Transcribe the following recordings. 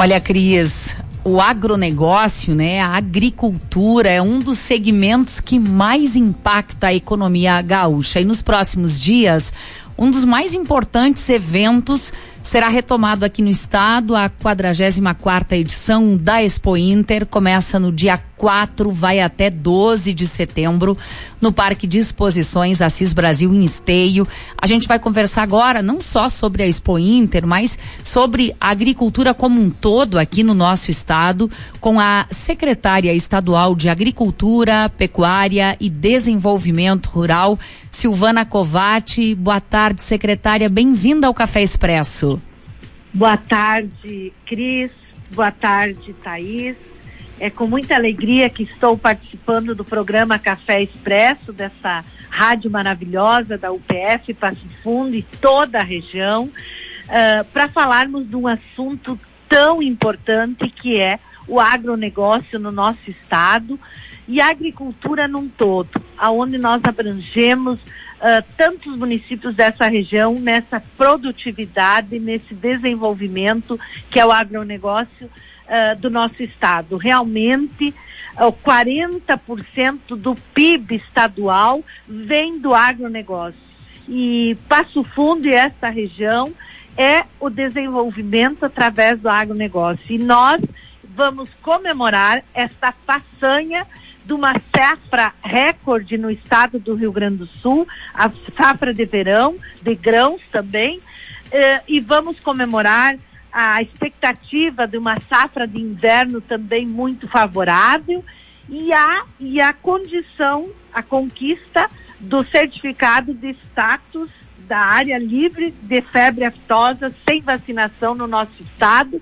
Olha, Cris, o agronegócio, né, a agricultura é um dos segmentos que mais impacta a economia gaúcha. E nos próximos dias, um dos mais importantes eventos será retomado aqui no estado a 44 edição da Expo Inter. Começa no dia 4, vai até 12 de setembro, no Parque de Exposições Assis Brasil em Esteio. A gente vai conversar agora não só sobre a Expo Inter, mas sobre a agricultura como um todo aqui no nosso estado, com a secretária estadual de Agricultura, Pecuária e Desenvolvimento Rural, Silvana Covati. Boa tarde, secretária. Bem-vinda ao Café Expresso. Boa tarde, Cris. Boa tarde, Thaís. É com muita alegria que estou participando do programa Café Expresso, dessa rádio maravilhosa da UPF Passo Fundo e toda a região, uh, para falarmos de um assunto tão importante que é o agronegócio no nosso estado e a agricultura num todo, aonde nós abrangemos uh, tantos municípios dessa região nessa produtividade, nesse desenvolvimento que é o agronegócio uh, do nosso estado. Realmente, uh, 40% do PIB estadual vem do agronegócio. E Passo Fundo e essa região é o desenvolvimento através do agronegócio. E nós vamos comemorar esta façanha de uma safra recorde no estado do Rio Grande do Sul, a safra de verão, de grãos também, eh, e vamos comemorar a expectativa de uma safra de inverno também muito favorável e a, e a condição, a conquista do certificado de status da área livre de febre aftosa sem vacinação no nosso estado,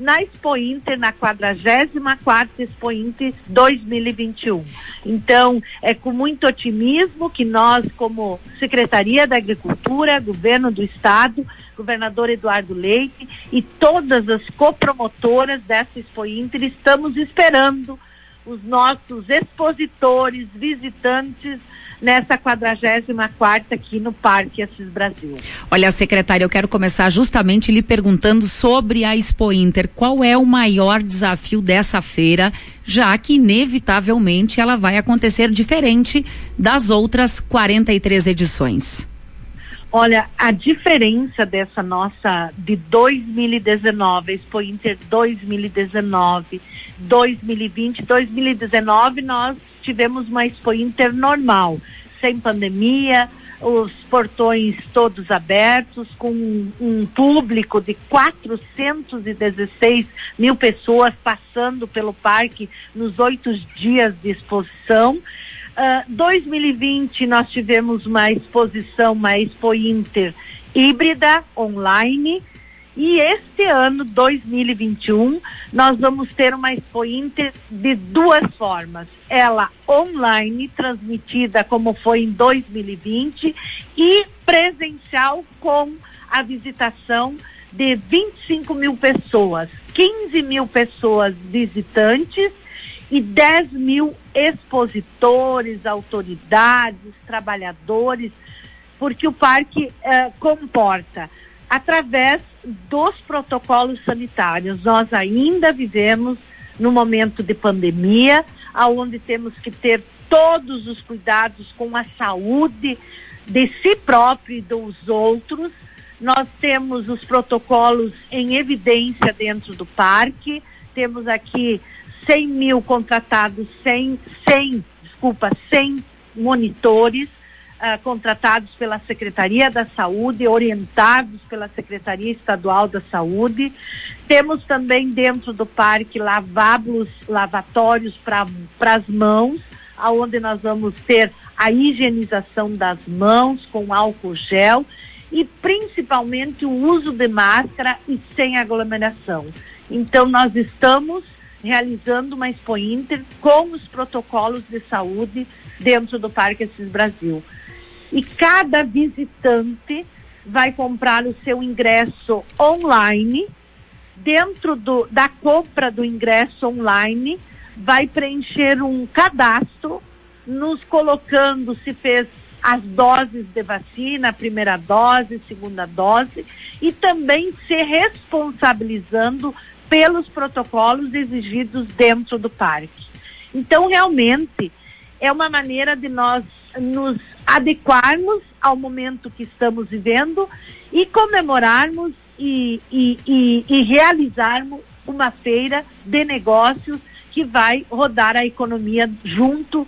na Expo Inter, na 44 Expo Inter 2021. Então, é com muito otimismo que nós, como Secretaria da Agricultura, Governo do Estado, governador Eduardo Leite e todas as copromotoras dessa Expo Inter, estamos esperando os nossos expositores, visitantes nessa 44 aqui no Parque Assis Brasil. Olha, secretária, eu quero começar justamente lhe perguntando sobre a Expo Inter. Qual é o maior desafio dessa feira, já que inevitavelmente ela vai acontecer diferente das outras 43 edições? Olha, a diferença dessa nossa de 2019, Expo Inter 2019, 2020, 2019 nós tivemos uma Expo Inter normal, sem pandemia, os portões todos abertos, com um, público de 416 mil pessoas passando pelo parque nos oito dias de exposição. Uh, 2020 nós tivemos uma exposição, uma Expo Inter híbrida, online, e este ano, 2021, nós vamos ter uma Expo Inter de duas formas. Ela online, transmitida como foi em 2020, e presencial com a visitação de 25 mil pessoas, 15 mil pessoas visitantes e 10 mil expositores, autoridades, trabalhadores, porque o parque eh, comporta através dos protocolos sanitários. Nós ainda vivemos no momento de pandemia, aonde temos que ter todos os cuidados com a saúde de si próprio e dos outros. Nós temos os protocolos em evidência dentro do parque. Temos aqui 100 mil contratados, 100, 100 desculpa, 100 monitores uh, contratados pela Secretaria da Saúde, orientados pela Secretaria Estadual da Saúde. Temos também dentro do parque lavabos, lavatórios para as mãos, aonde nós vamos ter a higienização das mãos com álcool gel e principalmente o uso de máscara e sem aglomeração. Então nós estamos realizando uma Expo Inter com os protocolos de saúde dentro do Parque Assis Brasil e cada visitante vai comprar o seu ingresso online. Dentro do, da compra do ingresso online, vai preencher um cadastro, nos colocando se fez as doses de vacina, primeira dose, segunda dose, e também se responsabilizando pelos protocolos exigidos dentro do parque. Então, realmente, é uma maneira de nós nos adequarmos ao momento que estamos vivendo e comemorarmos e, e, e, e realizarmos uma feira de negócios que vai rodar a economia junto uh,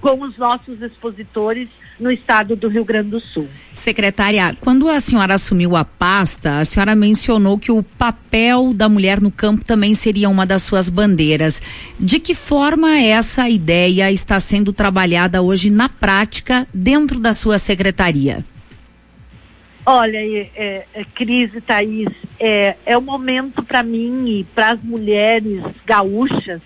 com os nossos expositores no estado do Rio Grande do Sul. Secretária, quando a senhora assumiu a pasta, a senhora mencionou que o papel da mulher no campo também seria uma das suas bandeiras. De que forma essa ideia está sendo trabalhada hoje na prática dentro da sua secretaria? Olha, é, é, Cris e Thaís, é, é um momento para mim e para as mulheres gaúchas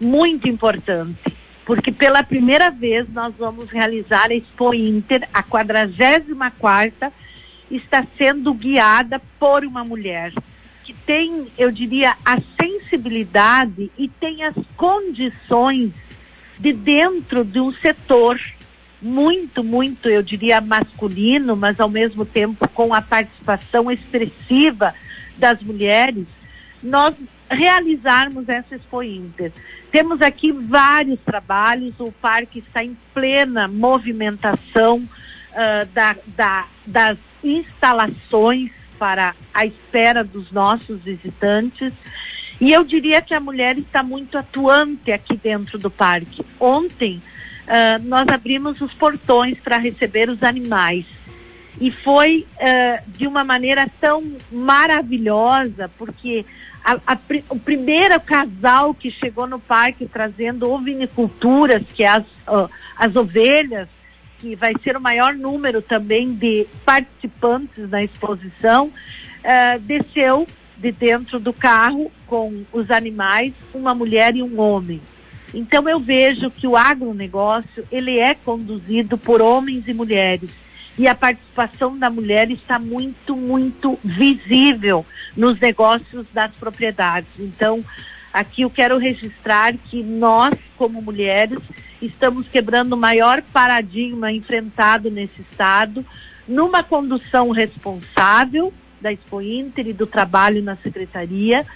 muito importante porque pela primeira vez nós vamos realizar a Expo Inter, a 44 está sendo guiada por uma mulher que tem, eu diria, a sensibilidade e tem as condições de dentro de um setor muito, muito, eu diria, masculino, mas ao mesmo tempo com a participação expressiva das mulheres, nós realizarmos essa Expo Inter. Temos aqui vários trabalhos, o parque está em plena movimentação uh, da, da, das instalações para a espera dos nossos visitantes. E eu diria que a mulher está muito atuante aqui dentro do parque. Ontem uh, nós abrimos os portões para receber os animais. E foi uh, de uma maneira tão maravilhosa, porque a, a, o primeiro casal que chegou no parque trazendo oviniculturas, que é as, uh, as ovelhas, que vai ser o maior número também de participantes na exposição, uh, desceu de dentro do carro com os animais, uma mulher e um homem. Então eu vejo que o agronegócio ele é conduzido por homens e mulheres e a participação da mulher está muito, muito visível nos negócios das propriedades. Então, aqui eu quero registrar que nós, como mulheres, estamos quebrando o maior paradigma enfrentado nesse Estado, numa condução responsável da Expo Inter e do trabalho na Secretaria,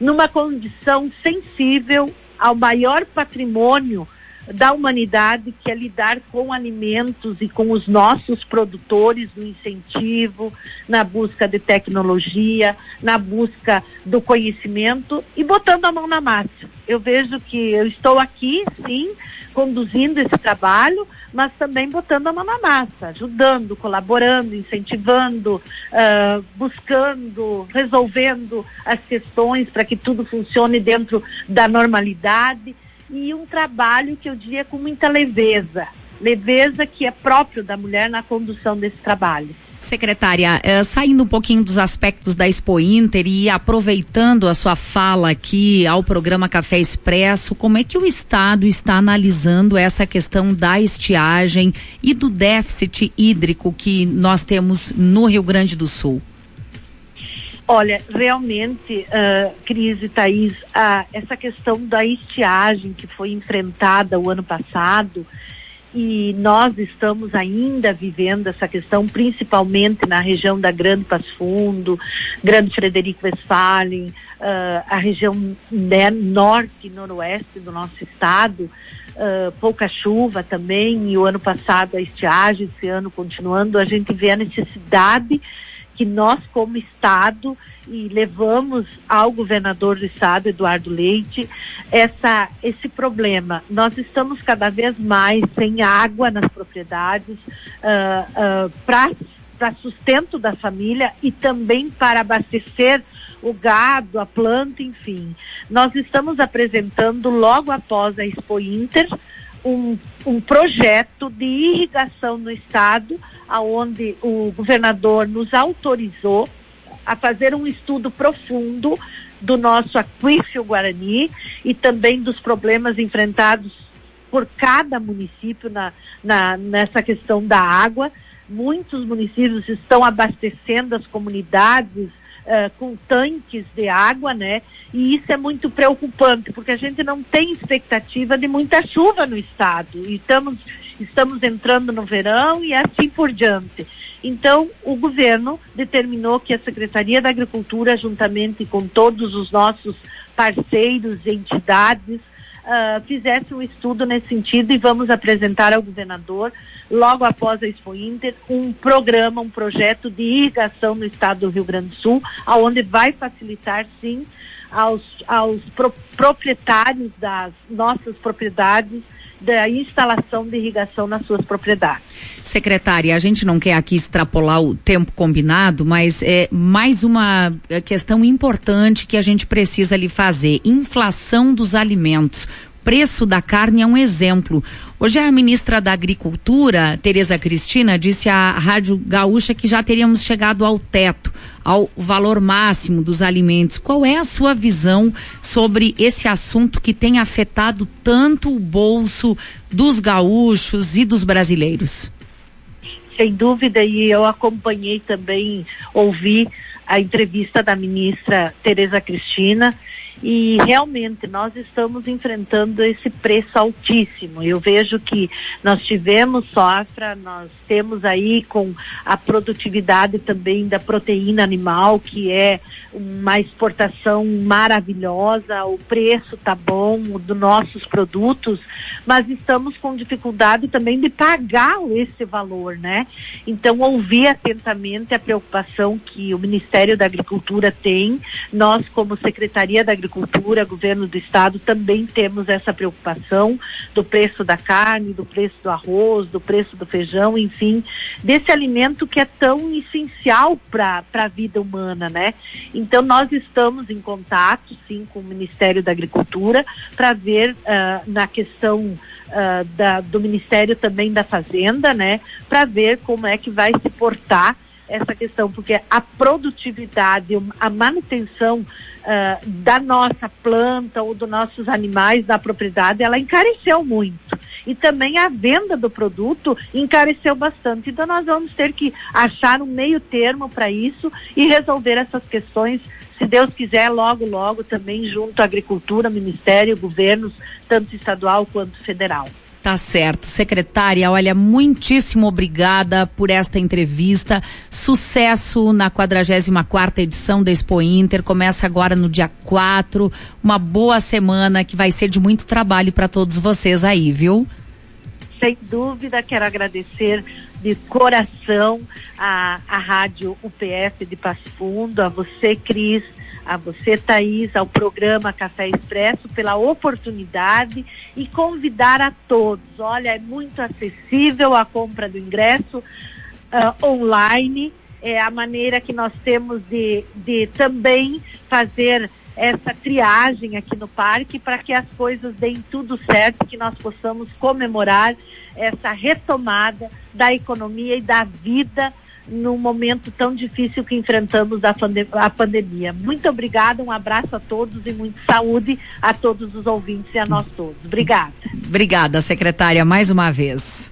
numa condição sensível ao maior patrimônio da humanidade, que é lidar com alimentos e com os nossos produtores no incentivo, na busca de tecnologia, na busca do conhecimento e botando a mão na massa. Eu vejo que eu estou aqui, sim, conduzindo esse trabalho, mas também botando a mão na massa, ajudando, colaborando, incentivando, uh, buscando, resolvendo as questões para que tudo funcione dentro da normalidade e um trabalho que eu diria com muita leveza, leveza que é próprio da mulher na condução desse trabalho. Secretária, eh, saindo um pouquinho dos aspectos da Expo Inter e aproveitando a sua fala aqui ao programa Café Expresso, como é que o Estado está analisando essa questão da estiagem e do déficit hídrico que nós temos no Rio Grande do Sul? Olha, realmente, uh, Cris e Thaís, uh, essa questão da estiagem que foi enfrentada o ano passado, e nós estamos ainda vivendo essa questão, principalmente na região da Grande Passo Fundo, Grande Frederico Westphalen, uh, a região né, norte e noroeste do nosso estado, uh, pouca chuva também, e o ano passado a estiagem, esse ano continuando, a gente vê a necessidade que nós, como Estado, e levamos ao governador do Estado, Eduardo Leite, essa, esse problema. Nós estamos cada vez mais sem água nas propriedades uh, uh, para sustento da família e também para abastecer o gado, a planta, enfim. Nós estamos apresentando logo após a Expo Inter um, um projeto de irrigação no estado, aonde o governador nos autorizou a fazer um estudo profundo do nosso aquífero Guarani e também dos problemas enfrentados por cada município na, na, nessa questão da água. Muitos municípios estão abastecendo as comunidades uh, com tanques de água, né? E isso é muito preocupante, porque a gente não tem expectativa de muita chuva no estado. E estamos, estamos entrando no verão e assim por diante. Então, o governo determinou que a Secretaria da Agricultura, juntamente com todos os nossos parceiros e entidades, uh, fizesse um estudo nesse sentido e vamos apresentar ao governador, logo após a Expo Inter, um programa, um projeto de irrigação no estado do Rio Grande do Sul, aonde vai facilitar, sim, aos, aos pro, proprietários das nossas propriedades da instalação de irrigação nas suas propriedades. Secretária, a gente não quer aqui extrapolar o tempo combinado, mas é mais uma é, questão importante que a gente precisa lhe fazer: inflação dos alimentos preço da carne é um exemplo. Hoje a ministra da Agricultura, Tereza Cristina, disse à Rádio Gaúcha que já teríamos chegado ao teto, ao valor máximo dos alimentos. Qual é a sua visão sobre esse assunto que tem afetado tanto o bolso dos gaúchos e dos brasileiros? Sem dúvida, e eu acompanhei também, ouvi a entrevista da ministra Tereza Cristina e realmente nós estamos enfrentando esse preço altíssimo. Eu vejo que nós tivemos sofra, nós temos aí com a produtividade também da proteína animal, que é uma exportação maravilhosa, o preço tá bom dos nossos produtos, mas estamos com dificuldade também de pagar esse valor, né? Então ouvir atentamente a preocupação que o Ministério da Agricultura tem, nós como Secretaria da Agricultura Agricultura, governo do estado, também temos essa preocupação do preço da carne, do preço do arroz, do preço do feijão, enfim, desse alimento que é tão essencial para a vida humana, né? Então nós estamos em contato, sim, com o Ministério da Agricultura para ver uh, na questão uh, da, do Ministério também da Fazenda, né? Para ver como é que vai se portar essa questão, porque a produtividade, a manutenção uh, da nossa planta ou dos nossos animais da propriedade, ela encareceu muito. E também a venda do produto encareceu bastante. Então nós vamos ter que achar um meio termo para isso e resolver essas questões se Deus quiser, logo, logo, também junto à agricultura, ministério, governos, tanto estadual quanto federal. Tá certo. Secretária, olha, muitíssimo obrigada por esta entrevista. Sucesso na 44 edição da Expo Inter. Começa agora no dia 4. Uma boa semana que vai ser de muito trabalho para todos vocês aí, viu? Sem dúvida, quero agradecer de coração a, a Rádio UPF de Passo Fundo, a você, Cris, a você, Thaís, ao programa Café Expresso pela oportunidade e convidar a todos. Olha, é muito acessível a compra do ingresso uh, online. É a maneira que nós temos de, de também fazer essa triagem aqui no parque para que as coisas deem tudo certo, que nós possamos comemorar essa retomada da economia e da vida no momento tão difícil que enfrentamos a, a pandemia. Muito obrigada, um abraço a todos e muita saúde a todos os ouvintes e a nós todos. Obrigada. Obrigada, secretária, mais uma vez.